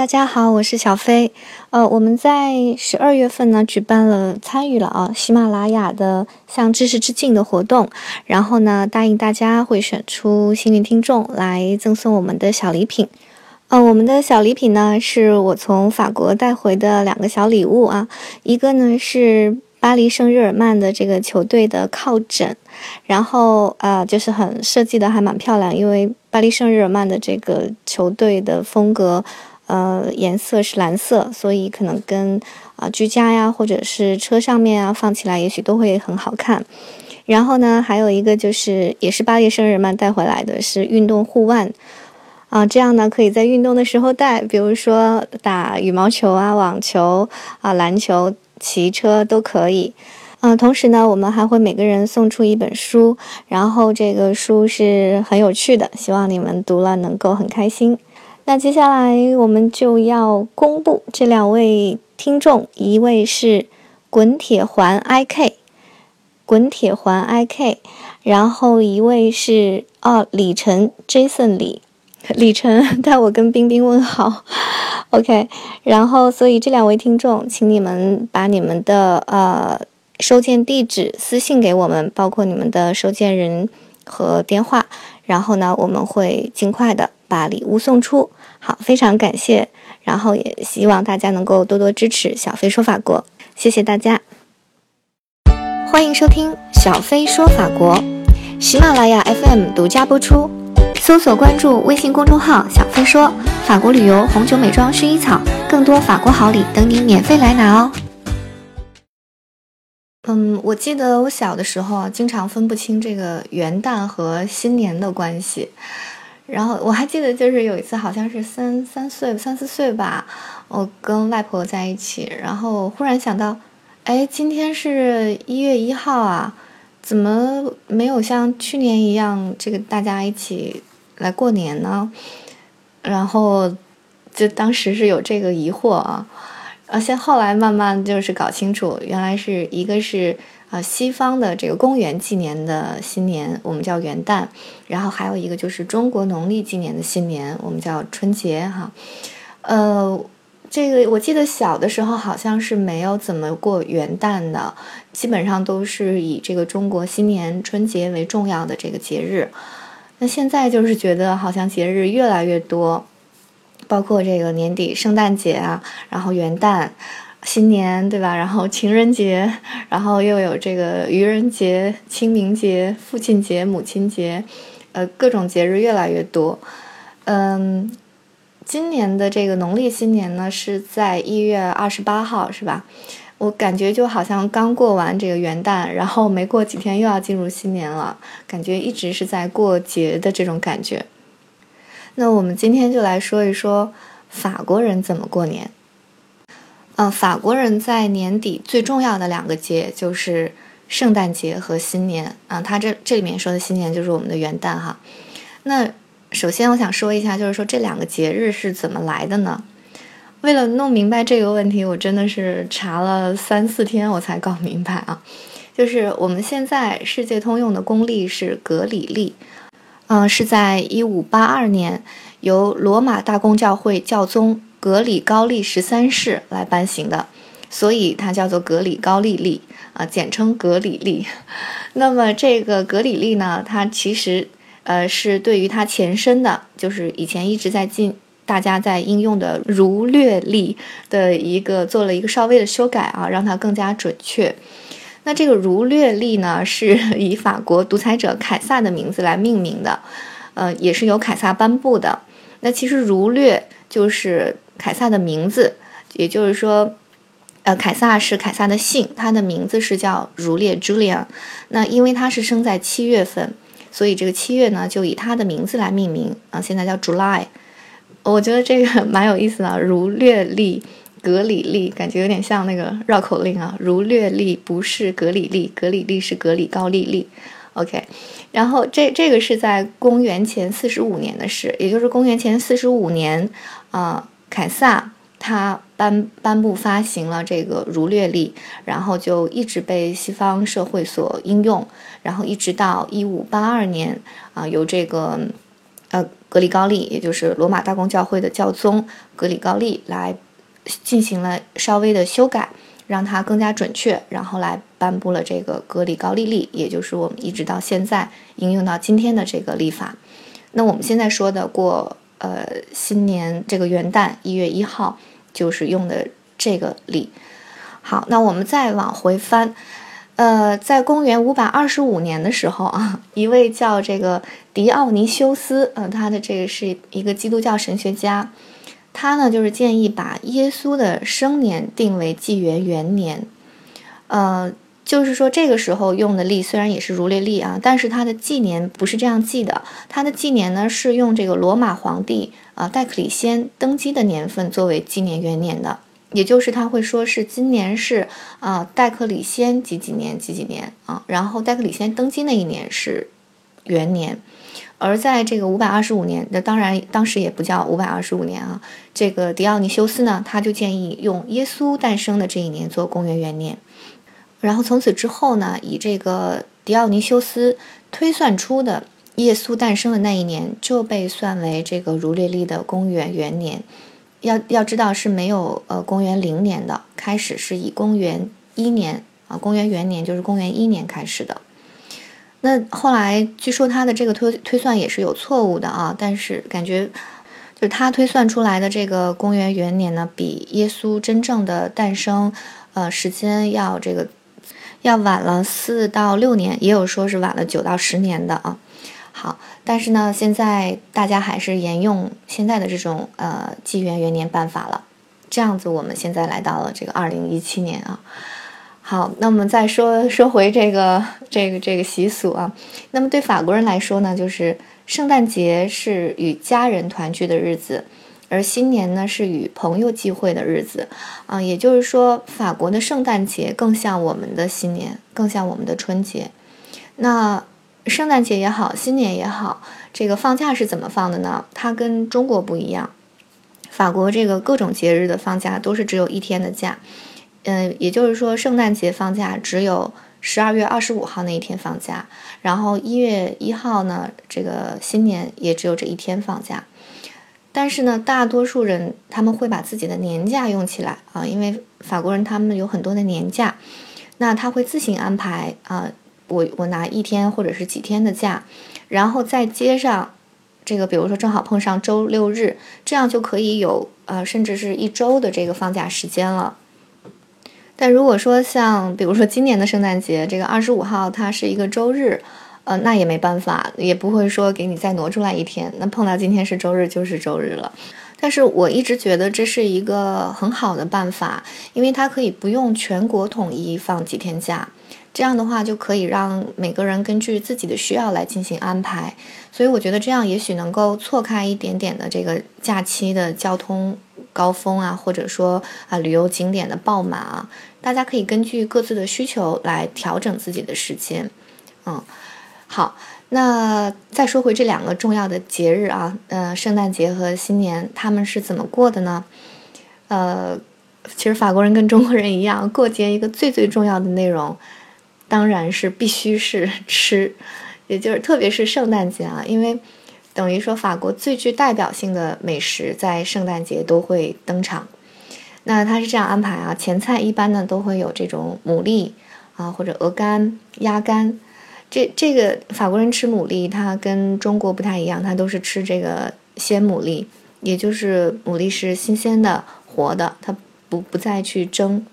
大家好，我是小飞。呃，我们在十二月份呢，举办了参与了啊喜马拉雅的向知识致敬的活动，然后呢，答应大家会选出幸运听众来赠送我们的小礼品。呃，我们的小礼品呢，是我从法国带回的两个小礼物啊，一个呢是巴黎圣日耳曼的这个球队的靠枕，然后呃，就是很设计的还蛮漂亮，因为巴黎圣日耳曼的这个球队的风格。呃，颜色是蓝色，所以可能跟啊居家呀，或者是车上面啊放起来，也许都会很好看。然后呢，还有一个就是也是巴黎圣日耳曼带回来的，是运动护腕啊，这样呢可以在运动的时候戴，比如说打羽毛球啊、网球啊、篮球、骑车都可以。嗯，同时呢，我们还会每个人送出一本书，然后这个书是很有趣的，希望你们读了能够很开心。那接下来我们就要公布这两位听众，一位是滚铁环 IK，滚铁环 IK，然后一位是哦李晨 Jason 李，李晨 带我跟冰冰问好，OK，然后所以这两位听众，请你们把你们的呃收件地址私信给我们，包括你们的收件人和电话，然后呢我们会尽快的把礼物送出。好，非常感谢，然后也希望大家能够多多支持小飞说法国，谢谢大家。欢迎收听小飞说法国，喜马拉雅 FM 独家播出，搜索关注微信公众号“小飞说法国旅游、红酒、美妆、薰衣草”，更多法国好礼等你免费来拿哦。嗯，我记得我小的时候啊，经常分不清这个元旦和新年的关系。然后我还记得，就是有一次，好像是三三岁、三四岁吧，我跟外婆在一起，然后忽然想到，哎，今天是一月一号啊，怎么没有像去年一样，这个大家一起来过年呢？然后就当时是有这个疑惑啊，而且后来慢慢就是搞清楚，原来是一个是。啊，西方的这个公元纪年的新年，我们叫元旦，然后还有一个就是中国农历纪年的新年，我们叫春节哈。呃，这个我记得小的时候好像是没有怎么过元旦的，基本上都是以这个中国新年春节为重要的这个节日。那现在就是觉得好像节日越来越多，包括这个年底圣诞节啊，然后元旦。新年对吧？然后情人节，然后又有这个愚人节、清明节、父亲节、母亲节，呃，各种节日越来越多。嗯，今年的这个农历新年呢是在一月二十八号，是吧？我感觉就好像刚过完这个元旦，然后没过几天又要进入新年了，感觉一直是在过节的这种感觉。那我们今天就来说一说法国人怎么过年。嗯，法国人在年底最重要的两个节就是圣诞节和新年啊。他这这里面说的新年就是我们的元旦哈。那首先我想说一下，就是说这两个节日是怎么来的呢？为了弄明白这个问题，我真的是查了三四天我才搞明白啊。就是我们现在世界通用的公历是格里历，嗯，是在一五八二年由罗马大公教会教宗。格里高利十三世来颁行的，所以它叫做格里高利历啊，简称格里历。那么这个格里历呢，它其实呃是对于它前身的，就是以前一直在进大家在应用的儒略历的一个做了一个稍微的修改啊，让它更加准确。那这个儒略历呢，是以法国独裁者凯撒的名字来命名的，呃，也是由凯撒颁布的。那其实儒略就是。凯撒的名字，也就是说，呃，凯撒是凯撒的姓，他的名字是叫儒列 julia。那因为他是生在七月份，所以这个七月呢就以他的名字来命名啊，现在叫 July。我觉得这个蛮有意思的，儒略历、格里历，感觉有点像那个绕口令啊。儒略历不是格里历，格里历是格里高利历。OK，然后这这个是在公元前四十五年的事，也就是公元前四十五年啊。凯撒他颁颁布发行了这个儒略历，然后就一直被西方社会所应用，然后一直到一五八二年啊，由这个呃格里高利，也就是罗马大公教会的教宗格里高利来进行了稍微的修改，让它更加准确，然后来颁布了这个格里高利历，也就是我们一直到现在应用到今天的这个历法。那我们现在说的过呃新年这个元旦一月一号，就是用的这个历。好，那我们再往回翻。呃，在公元五百二十五年的时候啊，一位叫这个迪奥尼修斯，呃，他的这个是一个基督教神学家，他呢就是建议把耶稣的生年定为纪元元年，呃，就是说这个时候用的历虽然也是儒略历啊，但是他的纪年不是这样记的，他的纪年呢是用这个罗马皇帝啊戴克里先登基的年份作为纪年元年的。也就是他会说是今年是啊戴克里先几几年几几年啊，然后戴克里先登基那一年是元年，而在这个五百二十五年，那当然当时也不叫五百二十五年啊，这个迪奥尼修斯呢，他就建议用耶稣诞生的这一年做公元元年，然后从此之后呢，以这个迪奥尼修斯推算出的耶稣诞生的那一年就被算为这个儒略历的公元元年。要要知道是没有呃公元零年的开始是以公元一年啊公元元年就是公元一年开始的，那后来据说他的这个推推算也是有错误的啊，但是感觉就是他推算出来的这个公元元年呢，比耶稣真正的诞生呃时间要这个要晚了四到六年，也有说是晚了九到十年的啊。好，但是呢，现在大家还是沿用现在的这种呃纪元元年办法了。这样子，我们现在来到了这个二零一七年啊。好，那我们再说说回这个这个这个习俗啊。那么对法国人来说呢，就是圣诞节是与家人团聚的日子，而新年呢是与朋友聚会的日子啊。也就是说，法国的圣诞节更像我们的新年，更像我们的春节。那。圣诞节也好，新年也好，这个放假是怎么放的呢？它跟中国不一样。法国这个各种节日的放假都是只有一天的假，嗯，也就是说，圣诞节放假只有十二月二十五号那一天放假，然后一月一号呢，这个新年也只有这一天放假。但是呢，大多数人他们会把自己的年假用起来啊，因为法国人他们有很多的年假，那他会自行安排啊。我我拿一天或者是几天的假，然后再接上这个，比如说正好碰上周六日，这样就可以有呃，甚至是一周的这个放假时间了。但如果说像比如说今年的圣诞节，这个二十五号它是一个周日，呃，那也没办法，也不会说给你再挪出来一天。那碰到今天是周日就是周日了。但是我一直觉得这是一个很好的办法，因为它可以不用全国统一放几天假。这样的话就可以让每个人根据自己的需要来进行安排，所以我觉得这样也许能够错开一点点的这个假期的交通高峰啊，或者说啊旅游景点的爆满啊，大家可以根据各自的需求来调整自己的时间。嗯，好，那再说回这两个重要的节日啊，呃，圣诞节和新年他们是怎么过的呢？呃，其实法国人跟中国人一样，过节一个最最重要的内容。当然是必须是吃，也就是特别是圣诞节啊，因为等于说法国最具代表性的美食在圣诞节都会登场。那他是这样安排啊，前菜一般呢都会有这种牡蛎啊或者鹅肝、鸭肝。这这个法国人吃牡蛎，它跟中国不太一样，它都是吃这个鲜牡蛎，也就是牡蛎是新鲜的、活的，它不不再去蒸。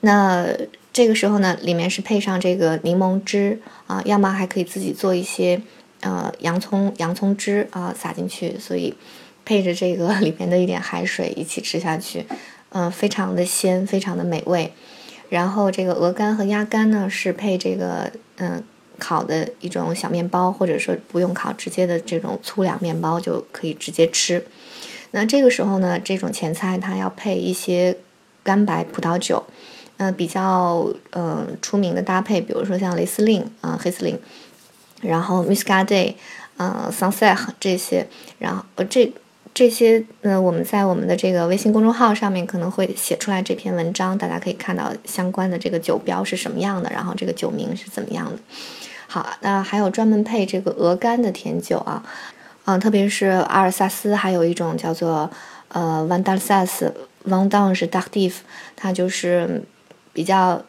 那这个时候呢，里面是配上这个柠檬汁啊，要么还可以自己做一些，呃，洋葱洋葱汁啊撒进去，所以配着这个 里面的一点海水一起吃下去，嗯，非常的鲜，非常的美味。然后这个鹅肝和鸭肝呢是配这个嗯烤的一种小面包，或者说不用烤，直接的这种粗粮面包就可以直接吃。那这个时候呢，这种前菜它要配一些干白葡萄酒。嗯，比较呃出名的搭配，比如说像雷司令啊、黑司令，然后 Muscadet，呃 s u n s e t 这些，然后呃这这些，呃我们在我们的这个微信公众号上面可能会写出来这篇文章，大家可以看到相关的这个酒标是什么样的，然后这个酒名是怎么样的。好，那还有专门配这个鹅肝的甜酒啊，嗯，特别是阿尔萨斯还有一种叫做呃 v a n d a l s a s v a n d a n 是 d a c t i v 它就是比较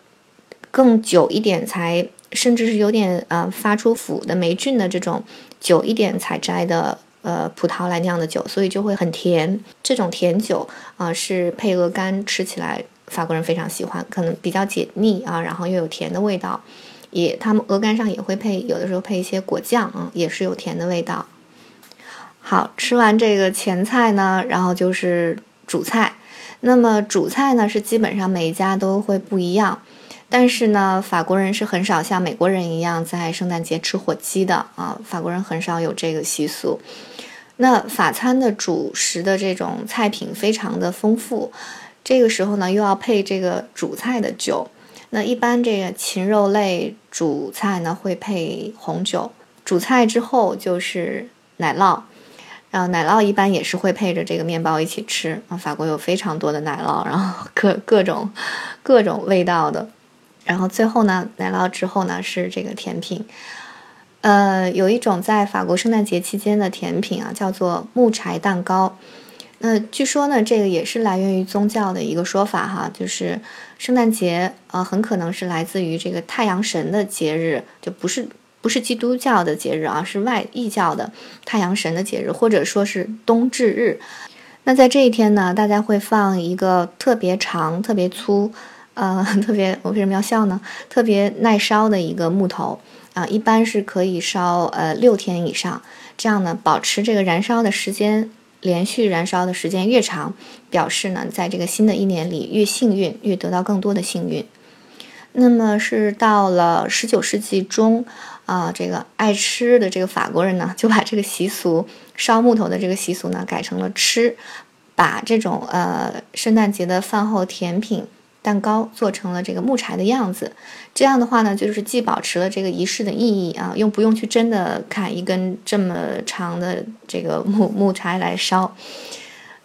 更久一点才，甚至是有点呃发出腐的霉菌的这种久一点采摘的呃葡萄来酿的酒，所以就会很甜。这种甜酒啊是配鹅肝吃起来法国人非常喜欢，可能比较解腻啊，然后又有甜的味道。也他们鹅肝上也会配，有的时候配一些果酱啊，也是有甜的味道。好吃完这个前菜呢，然后就是主菜。那么主菜呢是基本上每一家都会不一样，但是呢，法国人是很少像美国人一样在圣诞节吃火鸡的啊，法国人很少有这个习俗。那法餐的主食的这种菜品非常的丰富，这个时候呢又要配这个主菜的酒。那一般这个禽肉类主菜呢会配红酒，主菜之后就是奶酪。然后奶酪一般也是会配着这个面包一起吃啊。法国有非常多的奶酪，然后各各种各种味道的。然后最后呢，奶酪之后呢是这个甜品。呃，有一种在法国圣诞节期间的甜品啊，叫做木柴蛋糕。那据说呢，这个也是来源于宗教的一个说法哈，就是圣诞节呃很可能是来自于这个太阳神的节日，就不是。不是基督教的节日啊，是外异教的太阳神的节日，或者说是冬至日。那在这一天呢，大家会放一个特别长、特别粗，呃，特别我为什么要笑呢？特别耐烧的一个木头啊，一般是可以烧呃六天以上。这样呢，保持这个燃烧的时间，连续燃烧的时间越长，表示呢，在这个新的一年里越幸运，越得到更多的幸运。那么是到了十九世纪中。啊，这个爱吃的这个法国人呢，就把这个习俗烧木头的这个习俗呢改成了吃，把这种呃圣诞节的饭后甜品蛋糕做成了这个木柴的样子。这样的话呢，就是既保持了这个仪式的意义啊，又不用去真的砍一根这么长的这个木木柴来烧。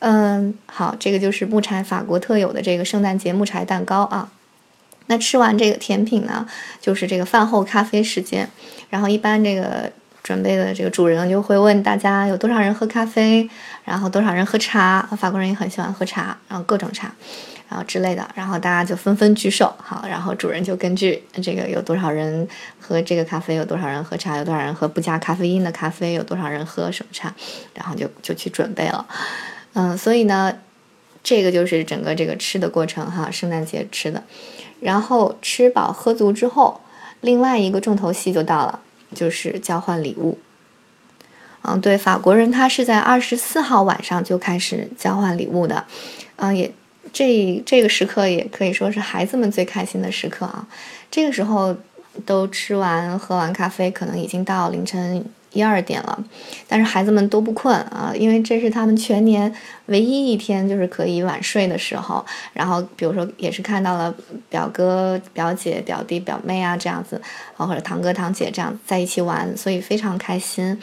嗯，好，这个就是木柴法国特有的这个圣诞节木柴蛋糕啊。那吃完这个甜品呢，就是这个饭后咖啡时间。然后一般这个准备的这个主人就会问大家有多少人喝咖啡，然后多少人喝茶。法国人也很喜欢喝茶，然后各种茶，然后之类的。然后大家就纷纷举手，好，然后主人就根据这个有多少人喝这个咖啡，有多少人喝茶，有多少人喝不加咖啡因的咖啡，有多少人喝什么茶，然后就就去准备了。嗯，所以呢，这个就是整个这个吃的过程哈，圣诞节吃的。然后吃饱喝足之后，另外一个重头戏就到了，就是交换礼物。嗯，对，法国人他是在二十四号晚上就开始交换礼物的。嗯，也这这个时刻也可以说是孩子们最开心的时刻啊。这个时候都吃完喝完咖啡，可能已经到凌晨。一二点了，但是孩子们都不困啊，因为这是他们全年唯一一天就是可以晚睡的时候。然后，比如说也是看到了表哥、表姐、表弟、表妹啊这样子，啊或者堂哥、堂姐这样在一起玩，所以非常开心。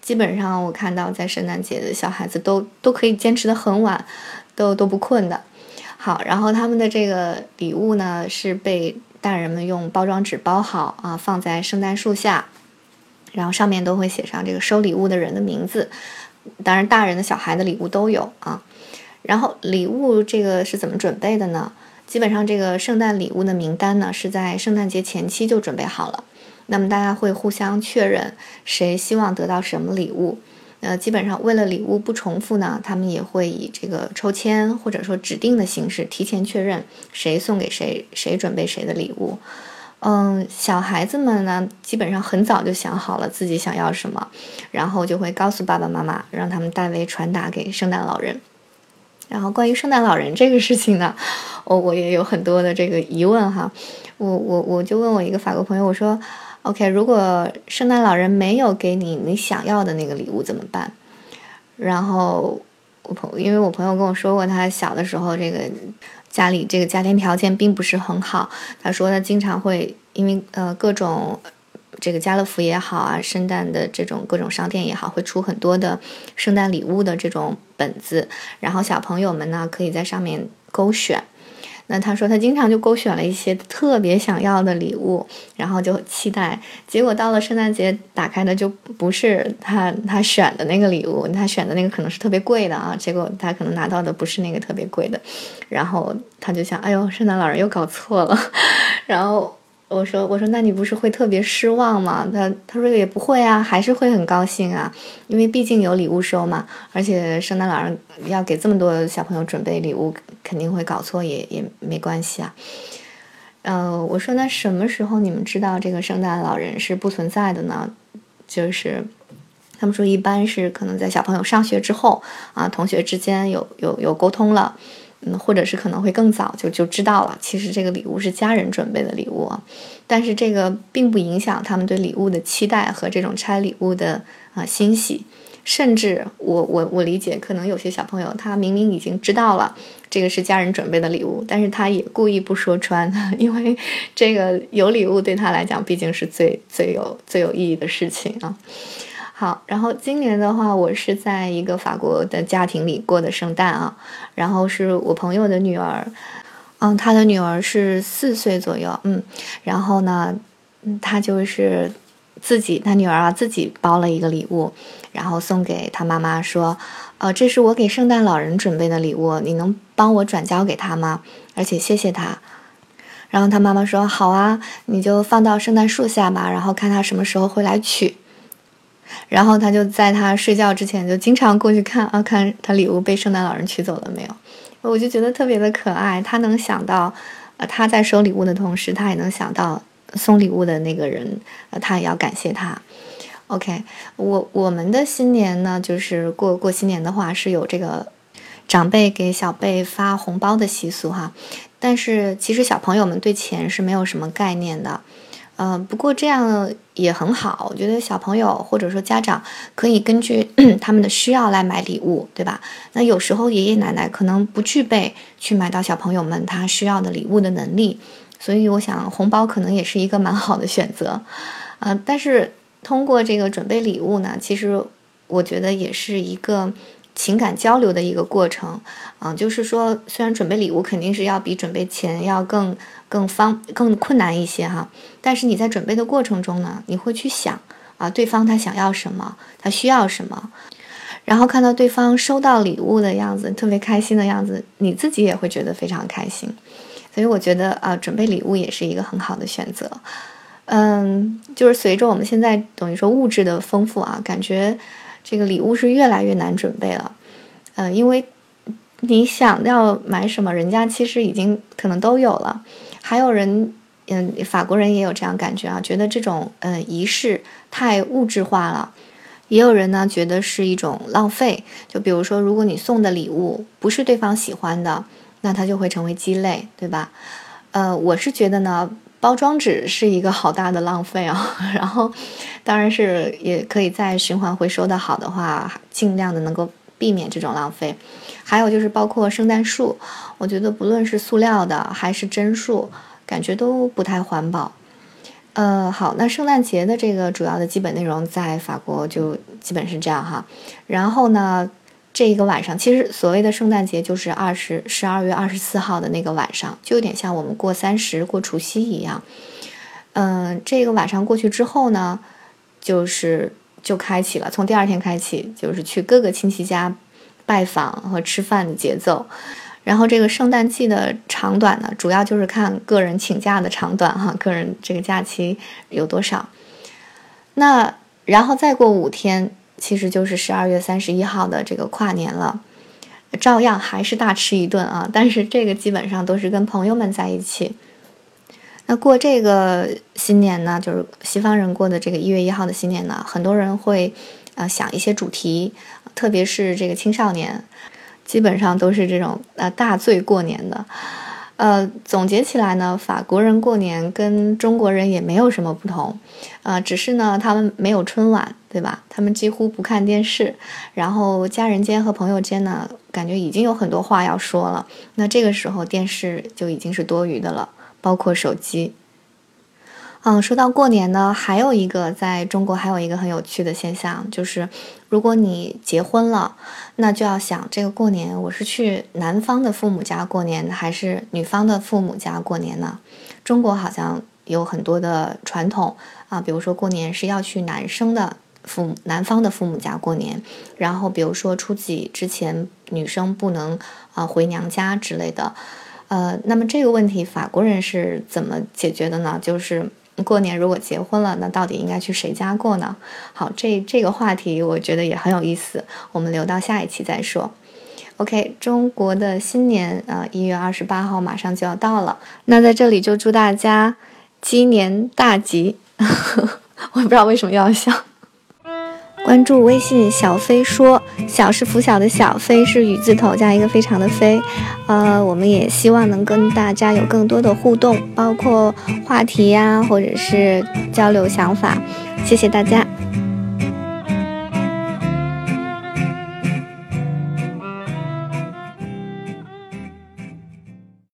基本上我看到在圣诞节的小孩子都都可以坚持的很晚，都都不困的。好，然后他们的这个礼物呢是被大人们用包装纸包好啊，放在圣诞树下。然后上面都会写上这个收礼物的人的名字，当然大人的小孩的礼物都有啊。然后礼物这个是怎么准备的呢？基本上这个圣诞礼物的名单呢是在圣诞节前期就准备好了。那么大家会互相确认谁希望得到什么礼物。呃，基本上为了礼物不重复呢，他们也会以这个抽签或者说指定的形式提前确认谁送给谁，谁准备谁的礼物。嗯，小孩子们呢，基本上很早就想好了自己想要什么，然后就会告诉爸爸妈妈，让他们代为传达给圣诞老人。然后关于圣诞老人这个事情呢，我我也有很多的这个疑问哈。我我我就问我一个法国朋友，我说，OK，如果圣诞老人没有给你你想要的那个礼物怎么办？然后我朋，因为我朋友跟我说过，他小的时候这个。家里这个家庭条件并不是很好，他说他经常会因为呃各种这个家乐福也好啊，圣诞的这种各种商店也好，会出很多的圣诞礼物的这种本子，然后小朋友们呢可以在上面勾选。那他说他经常就勾选了一些特别想要的礼物，然后就期待，结果到了圣诞节打开的就不是他他选的那个礼物，他选的那个可能是特别贵的啊，结果他可能拿到的不是那个特别贵的，然后他就想，哎呦，圣诞老人又搞错了，然后。我说我说那你不是会特别失望吗？他他说也不会啊，还是会很高兴啊，因为毕竟有礼物收嘛，而且圣诞老人要给这么多小朋友准备礼物，肯定会搞错也也没关系啊。呃，我说那什么时候你们知道这个圣诞老人是不存在的呢？就是他们说一般是可能在小朋友上学之后啊，同学之间有有有沟通了。或者是可能会更早就就知道了。其实这个礼物是家人准备的礼物，但是这个并不影响他们对礼物的期待和这种拆礼物的啊欣喜。甚至我我我理解，可能有些小朋友他明明已经知道了这个是家人准备的礼物，但是他也故意不说穿，因为这个有礼物对他来讲毕竟是最最有最有意义的事情啊。好，然后今年的话，我是在一个法国的家庭里过的圣诞啊，然后是我朋友的女儿，嗯，她的女儿是四岁左右，嗯，然后呢，她就是自己，她女儿啊自己包了一个礼物，然后送给她妈妈说，呃，这是我给圣诞老人准备的礼物，你能帮我转交给他吗？而且谢谢他。然后她妈妈说，好啊，你就放到圣诞树下吧，然后看他什么时候会来取。然后他就在他睡觉之前就经常过去看啊，看他礼物被圣诞老人取走了没有？我就觉得特别的可爱。他能想到，呃，他在收礼物的同时，他也能想到送礼物的那个人，呃，他也要感谢他。OK，我我们的新年呢，就是过过新年的话是有这个长辈给小辈发红包的习俗哈。但是其实小朋友们对钱是没有什么概念的。嗯，不过这样也很好。我觉得小朋友或者说家长可以根据 他们的需要来买礼物，对吧？那有时候爷爷奶奶可能不具备去买到小朋友们他需要的礼物的能力，所以我想红包可能也是一个蛮好的选择。嗯，但是通过这个准备礼物呢，其实我觉得也是一个。情感交流的一个过程，啊，就是说，虽然准备礼物肯定是要比准备钱要更更方更困难一些哈，但是你在准备的过程中呢，你会去想啊，对方他想要什么，他需要什么，然后看到对方收到礼物的样子，特别开心的样子，你自己也会觉得非常开心，所以我觉得啊，准备礼物也是一个很好的选择，嗯，就是随着我们现在等于说物质的丰富啊，感觉。这个礼物是越来越难准备了，嗯，因为你想要买什么，人家其实已经可能都有了。还有人，嗯，法国人也有这样感觉啊，觉得这种嗯仪式太物质化了。也有人呢觉得是一种浪费，就比如说，如果你送的礼物不是对方喜欢的，那它就会成为鸡肋，对吧？呃，我是觉得呢。包装纸是一个好大的浪费啊，然后，当然是也可以在循环回收的好的话，尽量的能够避免这种浪费。还有就是包括圣诞树，我觉得不论是塑料的还是真树，感觉都不太环保。呃，好，那圣诞节的这个主要的基本内容在法国就基本是这样哈，然后呢。这一个晚上，其实所谓的圣诞节就是二十十二月二十四号的那个晚上，就有点像我们过三十、过除夕一样。嗯，这个晚上过去之后呢，就是就开启了，从第二天开启，就是去各个亲戚家拜访和吃饭的节奏。然后这个圣诞季的长短呢，主要就是看个人请假的长短哈，个人这个假期有多少。那然后再过五天。其实就是十二月三十一号的这个跨年了，照样还是大吃一顿啊！但是这个基本上都是跟朋友们在一起。那过这个新年呢，就是西方人过的这个一月一号的新年呢，很多人会呃想一些主题，特别是这个青少年，基本上都是这种呃大醉过年的。呃，总结起来呢，法国人过年跟中国人也没有什么不同，呃，只是呢，他们没有春晚，对吧？他们几乎不看电视，然后家人间和朋友间呢，感觉已经有很多话要说了。那这个时候电视就已经是多余的了，包括手机。嗯，说到过年呢，还有一个在中国还有一个很有趣的现象，就是如果你结婚了，那就要想这个过年我是去男方的父母家过年，还是女方的父母家过年呢？中国好像有很多的传统啊，比如说过年是要去男生的父母男方的父母家过年，然后比如说初几之前女生不能啊回娘家之类的。呃，那么这个问题法国人是怎么解决的呢？就是。过年如果结婚了，那到底应该去谁家过呢？好，这这个话题我觉得也很有意思，我们留到下一期再说。OK，中国的新年啊，一月二十八号马上就要到了，那在这里就祝大家鸡年大吉。我也不知道为什么要笑。关注微信小飞说，小是拂晓的小，飞是雨字头加一个非常的飞。呃，我们也希望能跟大家有更多的互动，包括话题呀，或者是交流想法。谢谢大家。